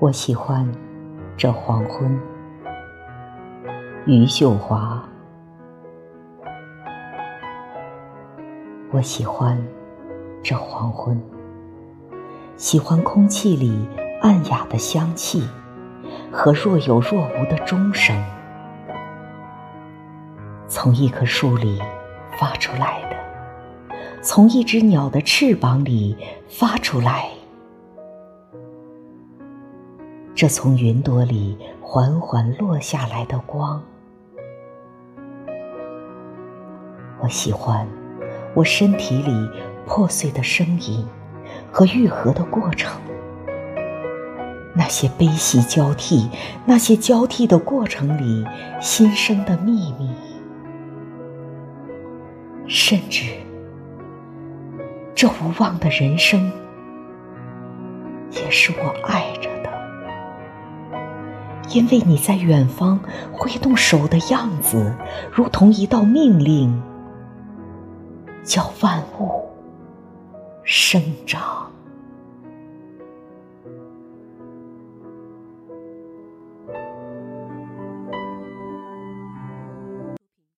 我喜欢这黄昏，余秀华。我喜欢这黄昏，喜欢空气里暗哑的香气和若有若无的钟声，从一棵树里发出来的，从一只鸟的翅膀里发出来。这从云朵里缓缓落下来的光，我喜欢我身体里破碎的声音和愈合的过程，那些悲喜交替，那些交替的过程里新生的秘密，甚至这无望的人生，也是我爱着的。因为你在远方挥动手的样子，如同一道命令，叫万物生长。